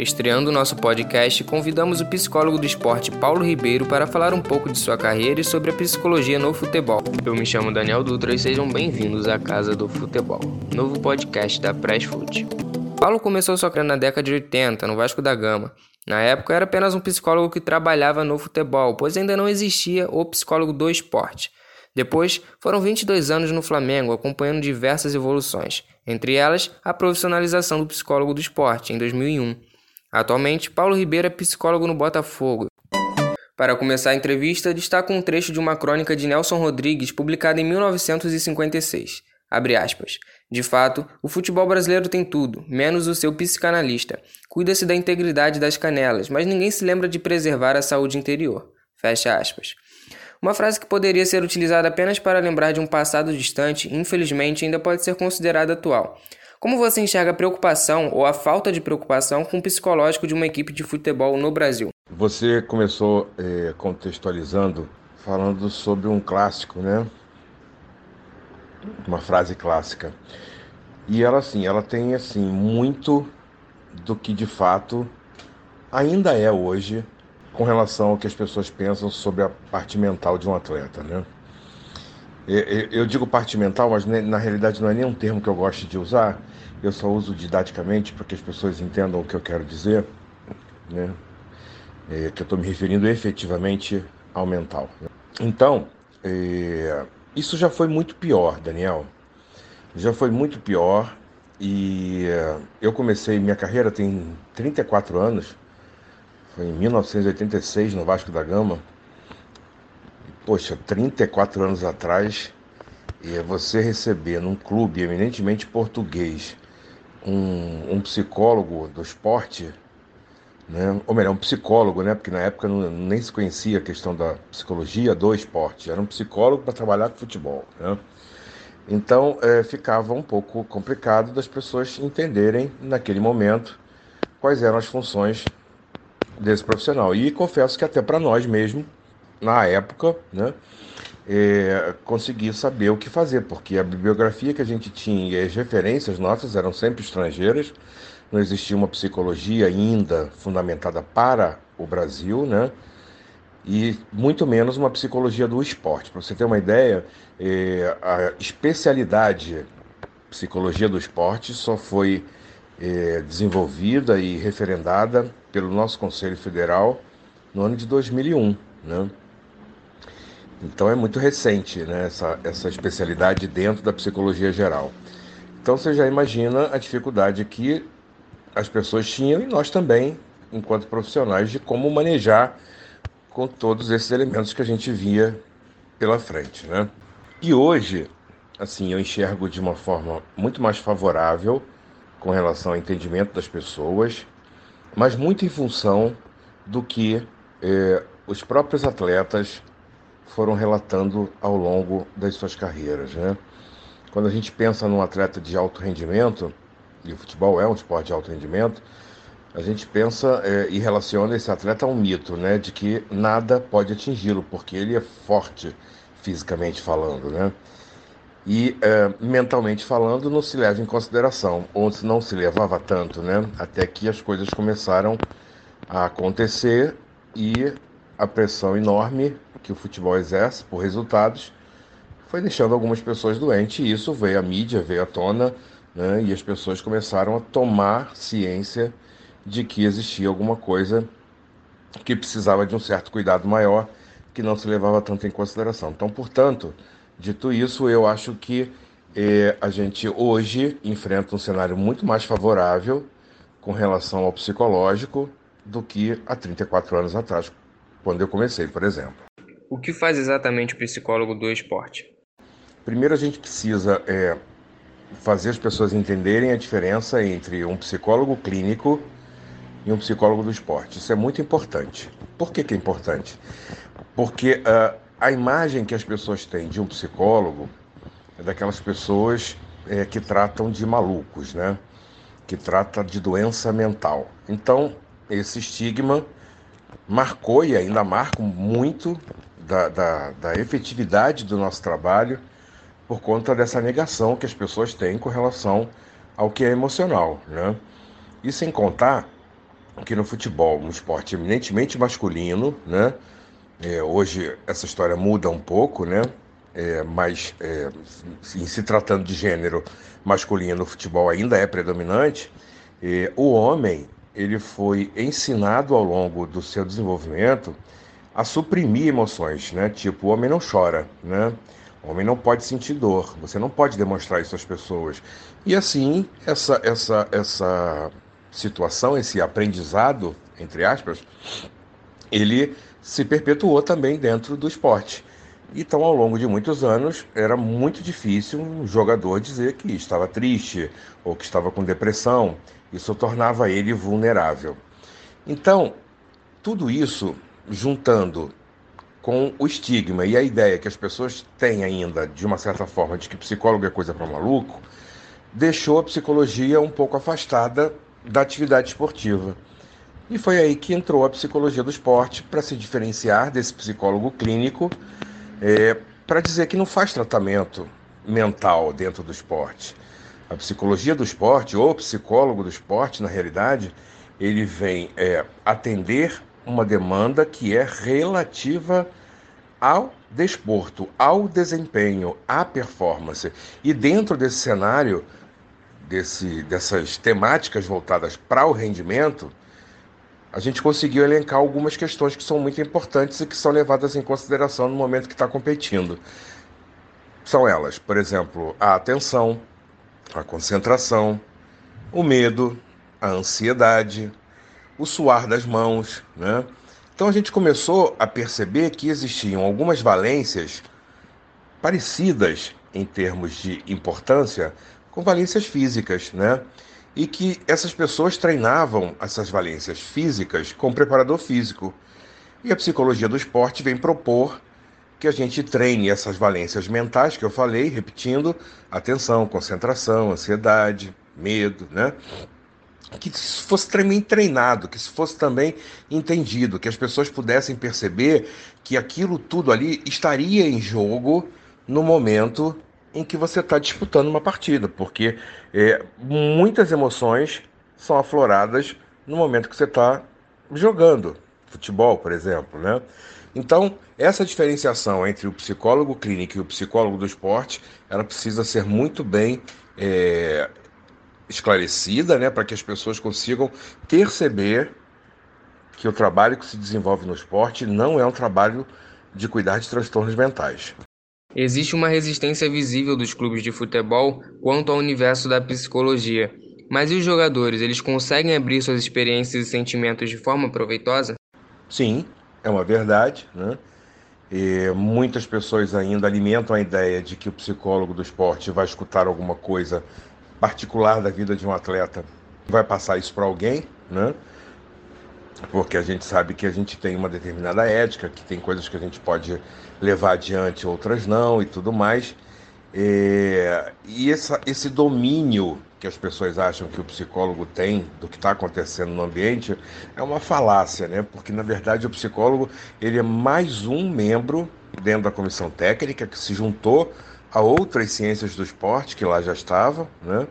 Estreando nosso podcast, convidamos o psicólogo do esporte Paulo Ribeiro para falar um pouco de sua carreira e sobre a psicologia no futebol. Eu me chamo Daniel Dutra e sejam bem-vindos à Casa do Futebol, novo podcast da Press Foot. Paulo começou sua carreira na década de 80, no Vasco da Gama. Na época, era apenas um psicólogo que trabalhava no futebol, pois ainda não existia o psicólogo do esporte. Depois, foram 22 anos no Flamengo, acompanhando diversas evoluções, entre elas a profissionalização do psicólogo do esporte, em 2001. Atualmente, Paulo Ribeiro é psicólogo no Botafogo. Para começar a entrevista, destaco um trecho de uma crônica de Nelson Rodrigues publicada em 1956. Abre aspas. De fato, o futebol brasileiro tem tudo, menos o seu psicanalista. Cuida-se da integridade das canelas, mas ninguém se lembra de preservar a saúde interior. Fecha aspas. Uma frase que poderia ser utilizada apenas para lembrar de um passado distante, infelizmente ainda pode ser considerada atual. Como você enxerga a preocupação ou a falta de preocupação com o psicológico de uma equipe de futebol no Brasil? Você começou é, contextualizando, falando sobre um clássico, né? Uma frase clássica. E ela, assim, ela tem, assim, muito do que de fato ainda é hoje com relação ao que as pessoas pensam sobre a parte mental de um atleta, né? Eu digo parte mental, mas na realidade não é nem um termo que eu gosto de usar. Eu só uso didaticamente para que as pessoas entendam o que eu quero dizer, né? É, que eu estou me referindo efetivamente ao mental. Então, é, isso já foi muito pior, Daniel. Já foi muito pior e é, eu comecei minha carreira tem 34 anos. Em 1986 no Vasco da Gama poxa, 34 anos atrás, você receber num clube eminentemente português um, um psicólogo do esporte, né? ou melhor, um psicólogo, né? porque na época não, nem se conhecia a questão da psicologia do esporte, era um psicólogo para trabalhar com futebol. Né? Então é, ficava um pouco complicado das pessoas entenderem naquele momento quais eram as funções desse profissional. E confesso que até para nós mesmo na época, né, é, conseguir saber o que fazer, porque a bibliografia que a gente tinha e as referências nossas eram sempre estrangeiras, não existia uma psicologia ainda fundamentada para o Brasil, né? E muito menos uma psicologia do esporte. Para você ter uma ideia, é, a especialidade psicologia do esporte só foi é, desenvolvida e referendada pelo nosso Conselho Federal no ano de 2001, né? Então é muito recente né, essa, essa especialidade dentro da psicologia geral. Então você já imagina a dificuldade que as pessoas tinham e nós também, enquanto profissionais, de como manejar com todos esses elementos que a gente via pela frente. Né? E hoje, assim, eu enxergo de uma forma muito mais favorável com relação ao entendimento das pessoas, mas muito em função do que eh, os próprios atletas foram relatando ao longo das suas carreiras. Né? Quando a gente pensa num atleta de alto rendimento, e o futebol é um esporte de alto rendimento, a gente pensa é, e relaciona esse atleta a um mito, né, de que nada pode atingi-lo, porque ele é forte fisicamente falando, né? E é, mentalmente falando, não se leva em consideração, ou não se levava tanto, né? Até que as coisas começaram a acontecer e a pressão enorme que o futebol exerce por resultados foi deixando algumas pessoas doentes e isso veio à mídia, veio à tona né, e as pessoas começaram a tomar ciência de que existia alguma coisa que precisava de um certo cuidado maior que não se levava tanto em consideração. Então, portanto, dito isso, eu acho que eh, a gente hoje enfrenta um cenário muito mais favorável com relação ao psicológico do que há 34 anos atrás, quando eu comecei, por exemplo. O que faz exatamente o psicólogo do esporte? Primeiro, a gente precisa é, fazer as pessoas entenderem a diferença entre um psicólogo clínico e um psicólogo do esporte. Isso é muito importante. Por que, que é importante? Porque uh, a imagem que as pessoas têm de um psicólogo é daquelas pessoas é, que tratam de malucos, né? Que trata de doença mental. Então, esse estigma marcou e ainda marca muito da, da, da efetividade do nosso trabalho por conta dessa negação que as pessoas têm com relação ao que é emocional, né? E sem contar que no futebol, um esporte eminentemente masculino, né? É, hoje essa história muda um pouco, né? É, mas é, em se tratando de gênero masculino, o futebol ainda é predominante. É, o homem ele foi ensinado ao longo do seu desenvolvimento a suprimir emoções, né? Tipo, o homem não chora, né? O homem não pode sentir dor. Você não pode demonstrar isso às pessoas. E assim, essa essa essa situação, esse aprendizado, entre aspas, ele se perpetuou também dentro do esporte. Então, ao longo de muitos anos, era muito difícil um jogador dizer que estava triste ou que estava com depressão. Isso tornava ele vulnerável. Então, tudo isso juntando com o estigma e a ideia que as pessoas têm ainda, de uma certa forma, de que psicólogo é coisa para maluco, deixou a psicologia um pouco afastada da atividade esportiva. E foi aí que entrou a psicologia do esporte para se diferenciar desse psicólogo clínico, é, para dizer que não faz tratamento mental dentro do esporte. A psicologia do esporte, ou psicólogo do esporte, na realidade, ele vem é, atender uma demanda que é relativa ao desporto, ao desempenho, à performance. E dentro desse cenário, desse, dessas temáticas voltadas para o rendimento, a gente conseguiu elencar algumas questões que são muito importantes e que são levadas em consideração no momento que está competindo. São elas, por exemplo, a atenção, a concentração, o medo, a ansiedade, o suar das mãos, né? Então a gente começou a perceber que existiam algumas valências parecidas em termos de importância com valências físicas, né? E que essas pessoas treinavam essas valências físicas com preparador físico. E a psicologia do esporte vem propor que a gente treine essas valências mentais que eu falei, repetindo, atenção, concentração, ansiedade, medo, né? que isso fosse também treinado, que isso fosse também entendido, que as pessoas pudessem perceber que aquilo tudo ali estaria em jogo no momento em que você está disputando uma partida, porque é, muitas emoções são afloradas no momento que você está jogando futebol, por exemplo, né? Então, essa diferenciação entre o psicólogo clínico e o psicólogo do esporte, ela precisa ser muito bem é, esclarecida, né, para que as pessoas consigam perceber que o trabalho que se desenvolve no esporte não é um trabalho de cuidar de transtornos mentais. Existe uma resistência visível dos clubes de futebol quanto ao universo da psicologia. Mas e os jogadores, eles conseguem abrir suas experiências e sentimentos de forma proveitosa? Sim, é uma verdade, né? E muitas pessoas ainda alimentam a ideia de que o psicólogo do esporte vai escutar alguma coisa particular da vida de um atleta, vai passar isso para alguém, né? Porque a gente sabe que a gente tem uma determinada ética, que tem coisas que a gente pode levar adiante, outras não e tudo mais. É, e essa, esse domínio que as pessoas acham que o psicólogo tem do que está acontecendo no ambiente é uma falácia, né? Porque na verdade o psicólogo ele é mais um membro dentro da comissão técnica que se juntou a outras ciências do esporte que lá já estavam, né?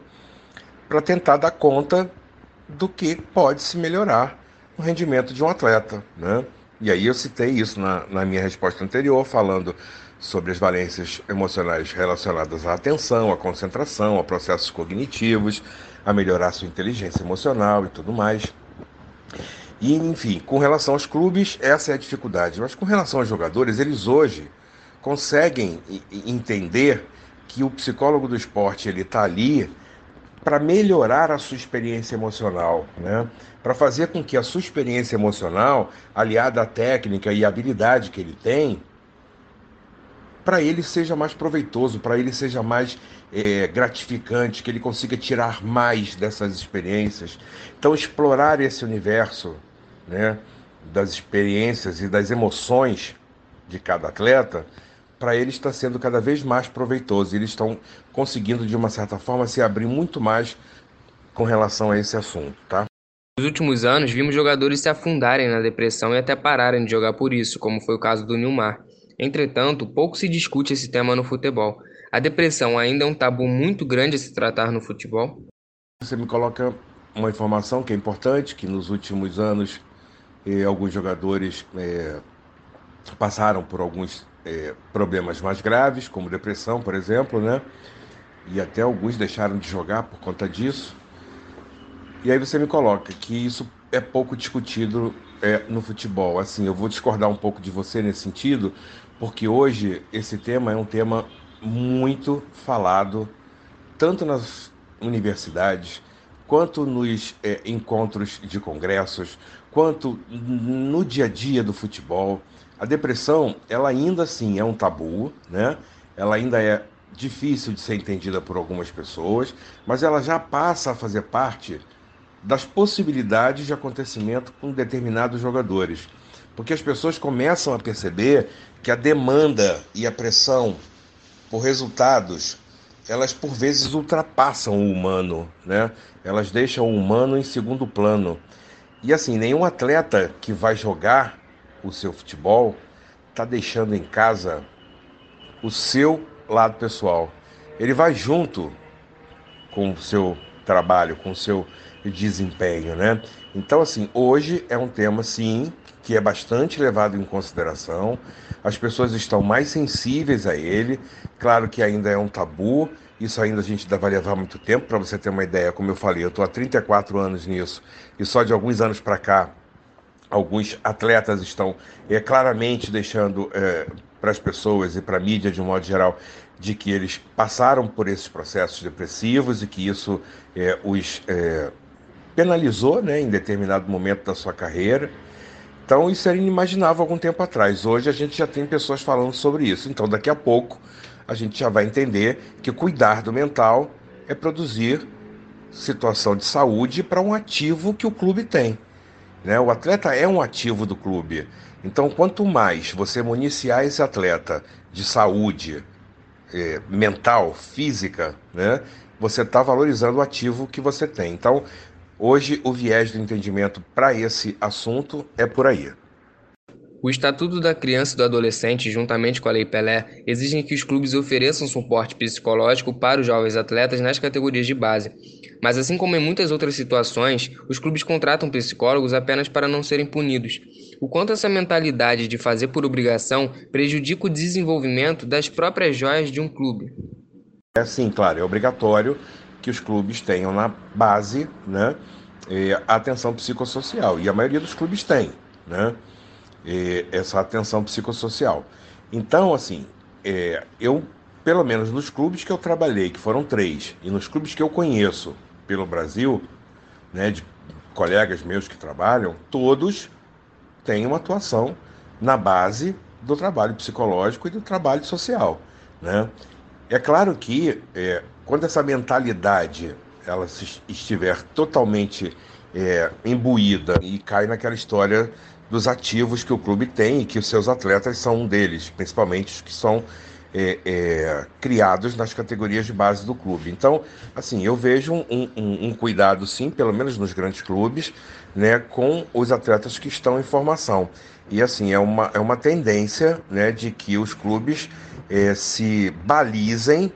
Para tentar dar conta do que pode se melhorar no rendimento de um atleta, né? E aí eu citei isso na, na minha resposta anterior, falando sobre as valências emocionais relacionadas à atenção, à concentração, a processos cognitivos, a melhorar sua inteligência emocional e tudo mais. E, enfim, com relação aos clubes, essa é a dificuldade. Mas com relação aos jogadores, eles hoje conseguem entender que o psicólogo do esporte ele está ali para melhorar a sua experiência emocional, né? para fazer com que a sua experiência emocional, aliada à técnica e à habilidade que ele tem, para ele seja mais proveitoso, para ele seja mais é, gratificante, que ele consiga tirar mais dessas experiências. Então, explorar esse universo né, das experiências e das emoções de cada atleta, para ele está sendo cada vez mais proveitoso. Eles estão conseguindo, de uma certa forma, se abrir muito mais com relação a esse assunto, tá? Nos últimos anos, vimos jogadores se afundarem na depressão e até pararem de jogar por isso, como foi o caso do Nilmar. Entretanto, pouco se discute esse tema no futebol. A depressão ainda é um tabu muito grande a se tratar no futebol? Você me coloca uma informação que é importante, que nos últimos anos eh, alguns jogadores eh, passaram por alguns eh, problemas mais graves, como depressão, por exemplo, né? E até alguns deixaram de jogar por conta disso. E aí você me coloca que isso é pouco discutido é, no futebol. Assim, eu vou discordar um pouco de você nesse sentido, porque hoje esse tema é um tema muito falado, tanto nas universidades, quanto nos é, encontros de congressos, quanto no dia a dia do futebol. A depressão, ela ainda assim é um tabu, né? Ela ainda é difícil de ser entendida por algumas pessoas, mas ela já passa a fazer parte das possibilidades de acontecimento com determinados jogadores. Porque as pessoas começam a perceber que a demanda e a pressão por resultados, elas por vezes ultrapassam o humano, né? Elas deixam o humano em segundo plano. E assim, nenhum atleta que vai jogar o seu futebol está deixando em casa o seu lado pessoal. Ele vai junto com o seu trabalho, com o seu desempenho, né? Então, assim, hoje é um tema, sim, que é bastante levado em consideração. As pessoas estão mais sensíveis a ele. Claro que ainda é um tabu, isso ainda a gente vai levar muito tempo. Para você ter uma ideia, como eu falei, eu estou há 34 anos nisso e só de alguns anos para cá, alguns atletas estão é, claramente deixando é, para as pessoas e para a mídia de um modo geral de que eles passaram por esses processos depressivos e que isso é, os é, penalizou né, em determinado momento da sua carreira. Então isso era inimaginável algum tempo atrás. Hoje a gente já tem pessoas falando sobre isso. Então daqui a pouco a gente já vai entender que cuidar do mental é produzir situação de saúde para um ativo que o clube tem. Né? O atleta é um ativo do clube. Então, quanto mais você municiar esse atleta de saúde eh, mental, física, né? você está valorizando o ativo que você tem. Então, Hoje, o viés do entendimento para esse assunto é por aí. O Estatuto da Criança e do Adolescente, juntamente com a Lei Pelé, exigem que os clubes ofereçam suporte psicológico para os jovens atletas nas categorias de base. Mas, assim como em muitas outras situações, os clubes contratam psicólogos apenas para não serem punidos. O quanto essa mentalidade de fazer por obrigação prejudica o desenvolvimento das próprias joias de um clube? É sim, claro, é obrigatório que os clubes tenham na base né, a atenção psicossocial. E a maioria dos clubes tem né, essa atenção psicossocial. Então, assim, é, eu, pelo menos nos clubes que eu trabalhei, que foram três, e nos clubes que eu conheço pelo Brasil, né, de colegas meus que trabalham, todos têm uma atuação na base do trabalho psicológico e do trabalho social. Né? É claro que é, quando essa mentalidade ela estiver totalmente é, imbuída e cai naquela história dos ativos que o clube tem e que os seus atletas são um deles, principalmente os que são é, é, criados nas categorias de base do clube. Então, assim, eu vejo um, um, um, cuidado, sim, pelo menos nos grandes clubes, né, com os atletas que estão em formação. E, assim, é uma, é uma tendência né, de que os clubes é, se balizem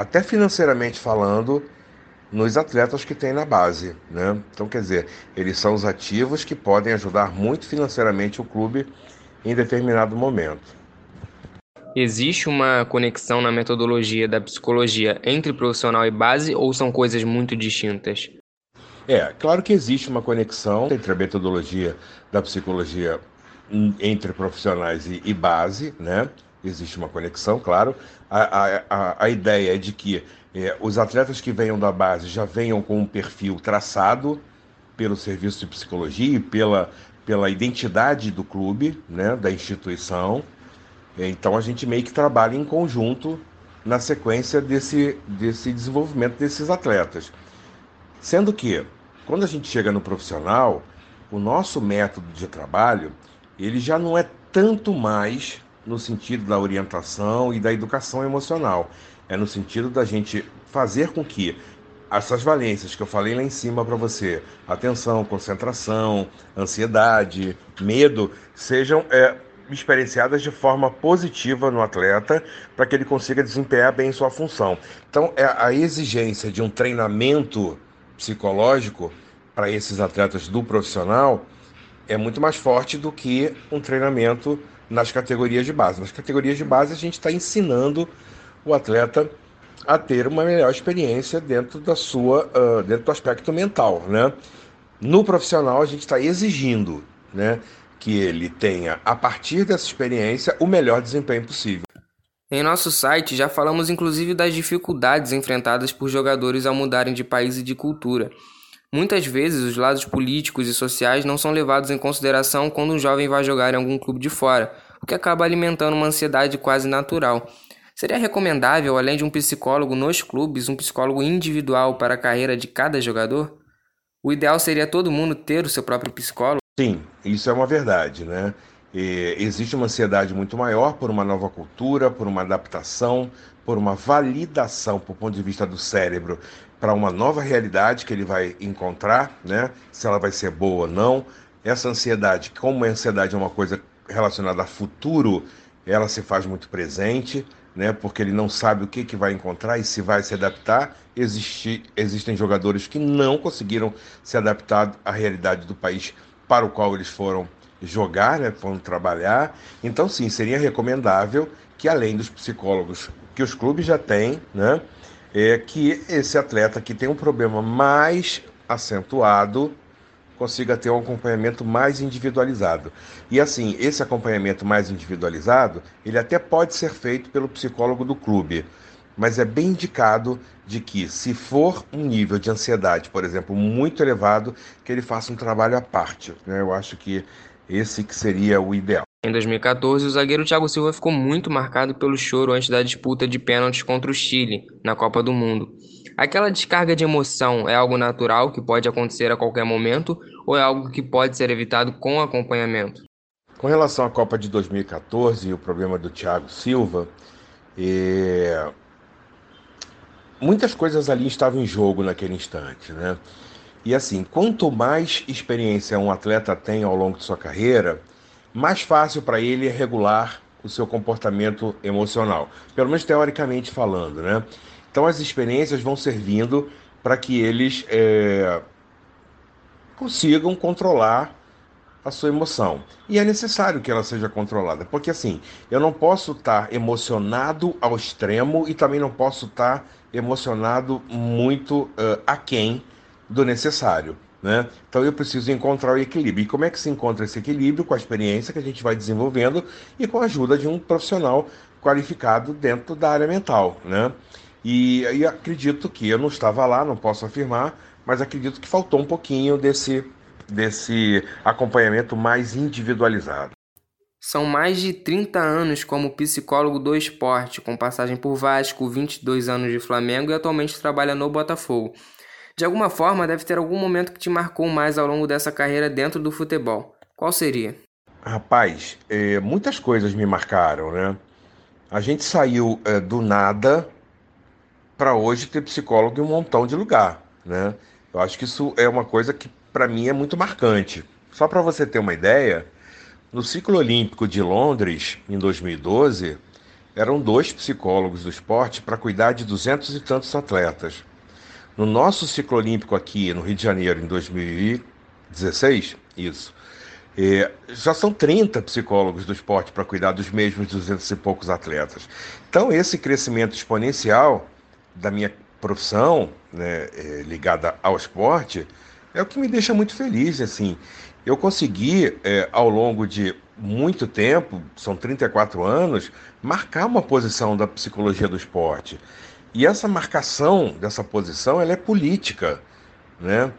até financeiramente falando, nos atletas que tem na base. Né? Então, quer dizer, eles são os ativos que podem ajudar muito financeiramente o clube em determinado momento. Existe uma conexão na metodologia da psicologia entre profissional e base ou são coisas muito distintas? É, claro que existe uma conexão entre a metodologia da psicologia entre profissionais e, e base, né? Existe uma conexão, claro. A, a, a ideia é de que é, os atletas que venham da base já venham com um perfil traçado pelo serviço de psicologia e pela, pela identidade do clube, né, da instituição. Então a gente meio que trabalha em conjunto na sequência desse, desse desenvolvimento desses atletas. Sendo que, quando a gente chega no profissional, o nosso método de trabalho ele já não é tanto mais no sentido da orientação e da educação emocional. É no sentido da gente fazer com que essas valências que eu falei lá em cima para você, atenção, concentração, ansiedade, medo, sejam é, experienciadas de forma positiva no atleta para que ele consiga desempenhar bem sua função. Então, é a exigência de um treinamento psicológico para esses atletas do profissional é muito mais forte do que um treinamento nas categorias de base. Nas categorias de base, a gente está ensinando o atleta a ter uma melhor experiência dentro da sua, uh, dentro do aspecto mental, né? No profissional, a gente está exigindo, né, que ele tenha, a partir dessa experiência, o melhor desempenho possível. Em nosso site já falamos inclusive das dificuldades enfrentadas por jogadores ao mudarem de país e de cultura. Muitas vezes os lados políticos e sociais não são levados em consideração quando um jovem vai jogar em algum clube de fora, o que acaba alimentando uma ansiedade quase natural. Seria recomendável, além de um psicólogo nos clubes, um psicólogo individual para a carreira de cada jogador? O ideal seria todo mundo ter o seu próprio psicólogo? Sim, isso é uma verdade, né? E existe uma ansiedade muito maior por uma nova cultura, por uma adaptação, por uma validação, por ponto de vista do cérebro, para uma nova realidade que ele vai encontrar, né? Se ela vai ser boa ou não. Essa ansiedade, como a ansiedade é uma coisa relacionada a futuro, ela se faz muito presente, né? Porque ele não sabe o que, que vai encontrar e se vai se adaptar. Existe, existem jogadores que não conseguiram se adaptar à realidade do país para o qual eles foram jogar, né, foram trabalhar. Então, sim, seria recomendável que, além dos psicólogos que os clubes já têm, né, é que esse atleta que tem um problema mais acentuado consiga ter um acompanhamento mais individualizado. E assim, esse acompanhamento mais individualizado, ele até pode ser feito pelo psicólogo do clube, mas é bem indicado de que, se for um nível de ansiedade, por exemplo, muito elevado, que ele faça um trabalho à parte. Né? Eu acho que esse que seria o ideal. Em 2014, o zagueiro Thiago Silva ficou muito marcado pelo choro antes da disputa de pênaltis contra o Chile na Copa do Mundo. Aquela descarga de emoção é algo natural que pode acontecer a qualquer momento ou é algo que pode ser evitado com acompanhamento? Com relação à Copa de 2014 e o problema do Thiago Silva, é muitas coisas ali estavam em jogo naquele instante, né? E assim, quanto mais experiência um atleta tem ao longo de sua carreira, mais fácil para ele é regular o seu comportamento emocional, pelo menos teoricamente falando, né? Então as experiências vão servindo para que eles é, consigam controlar a sua emoção. E é necessário que ela seja controlada, porque assim, eu não posso estar emocionado ao extremo e também não posso estar emocionado muito uh, aquém do necessário. Né? Então eu preciso encontrar o equilíbrio. E como é que se encontra esse equilíbrio? Com a experiência que a gente vai desenvolvendo e com a ajuda de um profissional qualificado dentro da área mental. Né? E, e acredito que eu não estava lá, não posso afirmar, mas acredito que faltou um pouquinho desse, desse acompanhamento mais individualizado. São mais de 30 anos como psicólogo do esporte, com passagem por Vasco, 22 anos de Flamengo e atualmente trabalha no Botafogo. De alguma forma, deve ter algum momento que te marcou mais ao longo dessa carreira dentro do futebol. Qual seria? Rapaz, é, muitas coisas me marcaram, né? A gente saiu é, do nada para hoje ter psicólogo em um montão de lugar, né? Eu acho que isso é uma coisa que para mim é muito marcante. Só para você ter uma ideia, no ciclo olímpico de Londres, em 2012, eram dois psicólogos do esporte para cuidar de duzentos e tantos atletas. No nosso ciclo olímpico aqui no Rio de Janeiro, em 2016, isso, é, já são 30 psicólogos do esporte para cuidar dos mesmos duzentos e poucos atletas. Então, esse crescimento exponencial da minha profissão, né, é, ligada ao esporte, é o que me deixa muito feliz, assim. Eu consegui, é, ao longo de muito tempo, são 34 anos, marcar uma posição da psicologia do esporte. E essa marcação dessa posição, ela é política, né?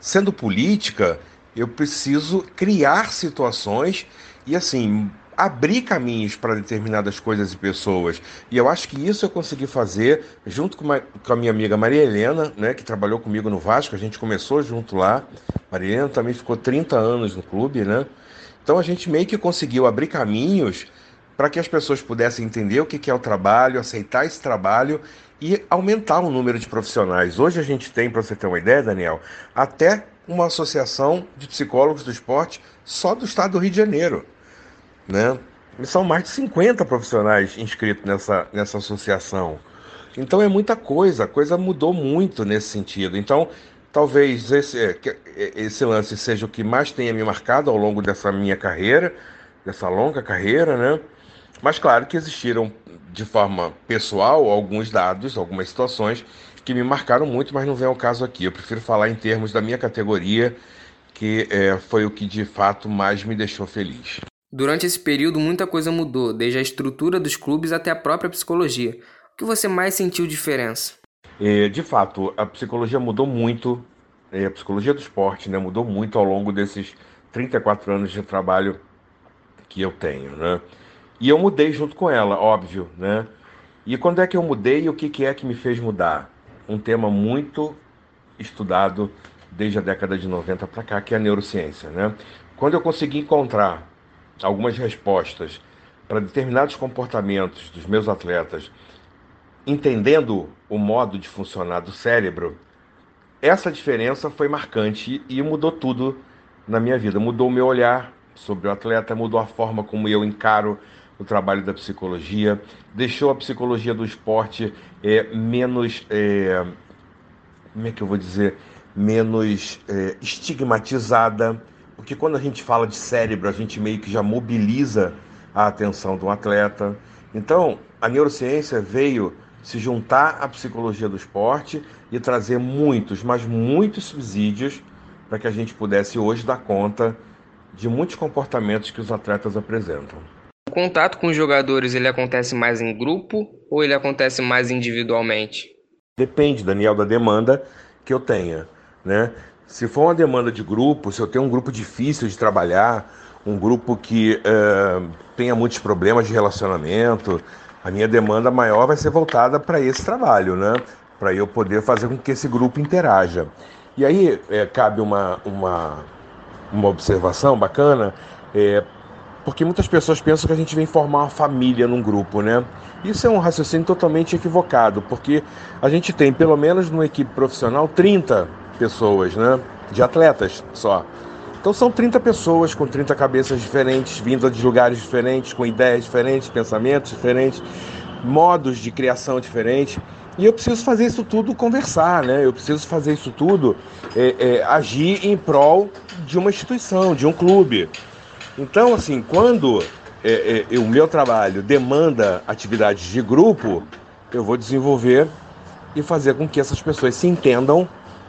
Sendo política, eu preciso criar situações e assim abrir caminhos para determinadas coisas e pessoas. E eu acho que isso eu consegui fazer junto com, uma, com a minha amiga Maria Helena, né, que trabalhou comigo no Vasco, a gente começou junto lá. Maria Helena também ficou 30 anos no clube, né? Então a gente meio que conseguiu abrir caminhos para que as pessoas pudessem entender o que é o trabalho, aceitar esse trabalho e aumentar o número de profissionais. Hoje a gente tem, para você ter uma ideia, Daniel, até uma associação de psicólogos do esporte só do estado do Rio de Janeiro. né? E são mais de 50 profissionais inscritos nessa, nessa associação. Então é muita coisa, a coisa mudou muito nesse sentido. Então, talvez esse, é, é, esse lance seja o que mais tenha me marcado ao longo dessa minha carreira, dessa longa carreira, né? Mas claro que existiram de forma pessoal alguns dados, algumas situações que me marcaram muito, mas não vem ao caso aqui. Eu prefiro falar em termos da minha categoria, que é, foi o que de fato mais me deixou feliz. Durante esse período, muita coisa mudou, desde a estrutura dos clubes até a própria psicologia. O que você mais sentiu diferença? É, de fato, a psicologia mudou muito, é, a psicologia do esporte né, mudou muito ao longo desses 34 anos de trabalho que eu tenho. Né? E eu mudei junto com ela, óbvio. Né? E quando é que eu mudei e o que, que é que me fez mudar? Um tema muito estudado desde a década de 90 para cá, que é a neurociência. Né? Quando eu consegui encontrar algumas respostas para determinados comportamentos dos meus atletas entendendo o modo de funcionar do cérebro, essa diferença foi marcante e mudou tudo na minha vida. Mudou o meu olhar sobre o atleta, mudou a forma como eu encaro o trabalho da psicologia, deixou a psicologia do esporte é, menos. É, como é que eu vou dizer? Menos é, estigmatizada, porque quando a gente fala de cérebro, a gente meio que já mobiliza a atenção do atleta. Então, a neurociência veio se juntar à psicologia do esporte e trazer muitos, mas muitos subsídios para que a gente pudesse hoje dar conta de muitos comportamentos que os atletas apresentam. Contato com os jogadores ele acontece mais em grupo ou ele acontece mais individualmente? Depende, Daniel, da demanda que eu tenha, né? Se for uma demanda de grupo, se eu tenho um grupo difícil de trabalhar, um grupo que uh, tenha muitos problemas de relacionamento, a minha demanda maior vai ser voltada para esse trabalho, né? Para eu poder fazer com que esse grupo interaja. E aí é, cabe uma, uma, uma observação bacana, é, porque muitas pessoas pensam que a gente vem formar uma família num grupo, né? Isso é um raciocínio totalmente equivocado, porque a gente tem, pelo menos numa equipe profissional, 30 pessoas, né? De atletas só. Então são 30 pessoas com 30 cabeças diferentes, vindas de lugares diferentes, com ideias diferentes, pensamentos diferentes, modos de criação diferentes. E eu preciso fazer isso tudo conversar, né? Eu preciso fazer isso tudo é, é, agir em prol de uma instituição, de um clube. Então, assim, quando é, é o meu trabalho demanda atividades de grupo, eu vou desenvolver e fazer com que essas pessoas se entendam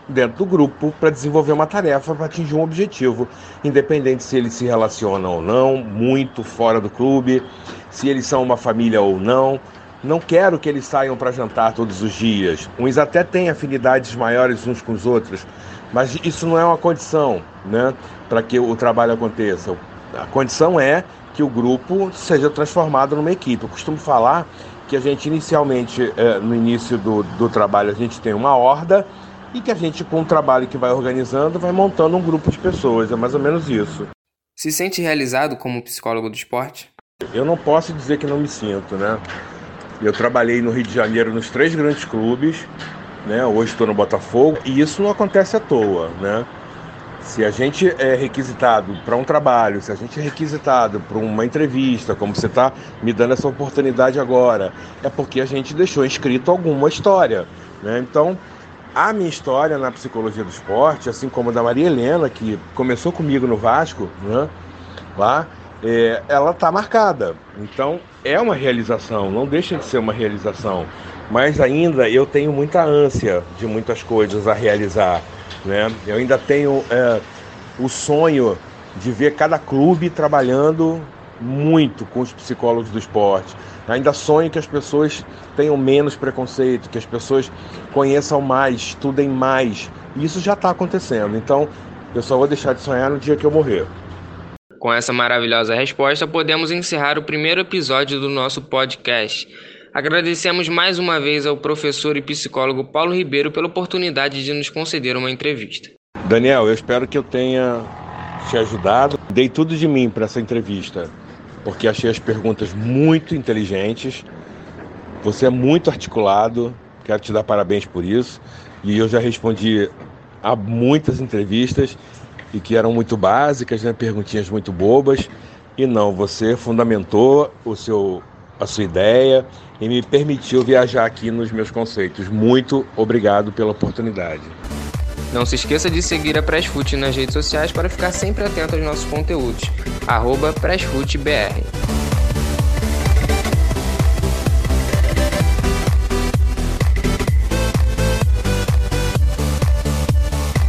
dentro do grupo para desenvolver uma tarefa para atingir um objetivo, independente se eles se relacionam ou não, muito fora do clube, se eles são uma família ou não. Não quero que eles saiam para jantar todos os dias. Uns até têm afinidades maiores uns com os outros, mas isso não é uma condição, né, para que o trabalho aconteça. A condição é que o grupo seja transformado numa equipe. Eu costumo falar que a gente inicialmente, eh, no início do, do trabalho, a gente tem uma horda e que a gente, com o trabalho que vai organizando, vai montando um grupo de pessoas. É mais ou menos isso. Se sente realizado como psicólogo do esporte? Eu não posso dizer que não me sinto, né? Eu trabalhei no Rio de Janeiro nos três grandes clubes, né? Hoje estou no Botafogo e isso não acontece à toa, né? Se a gente é requisitado para um trabalho, se a gente é requisitado para uma entrevista, como você está me dando essa oportunidade agora, é porque a gente deixou escrito alguma história, né? Então, a minha história na psicologia do esporte, assim como a da Maria Helena, que começou comigo no Vasco, né, lá, é, ela está marcada. Então, é uma realização, não deixa de ser uma realização. Mas ainda eu tenho muita ânsia de muitas coisas a realizar. Né? Eu ainda tenho é, o sonho de ver cada clube trabalhando muito com os psicólogos do esporte. Ainda sonho que as pessoas tenham menos preconceito, que as pessoas conheçam mais, estudem mais. Isso já está acontecendo. Então, eu só vou deixar de sonhar no dia que eu morrer. Com essa maravilhosa resposta, podemos encerrar o primeiro episódio do nosso podcast. Agradecemos mais uma vez ao professor e psicólogo Paulo Ribeiro pela oportunidade de nos conceder uma entrevista. Daniel, eu espero que eu tenha te ajudado. Dei tudo de mim para essa entrevista porque achei as perguntas muito inteligentes. Você é muito articulado, quero te dar parabéns por isso. E eu já respondi a muitas entrevistas e que eram muito básicas, né? perguntinhas muito bobas. E não, você fundamentou o seu, a sua ideia e me permitiu viajar aqui nos meus conceitos. Muito obrigado pela oportunidade. Não se esqueça de seguir a Pressfoot nas redes sociais para ficar sempre atento aos nossos conteúdos. Arroba PressFootBR.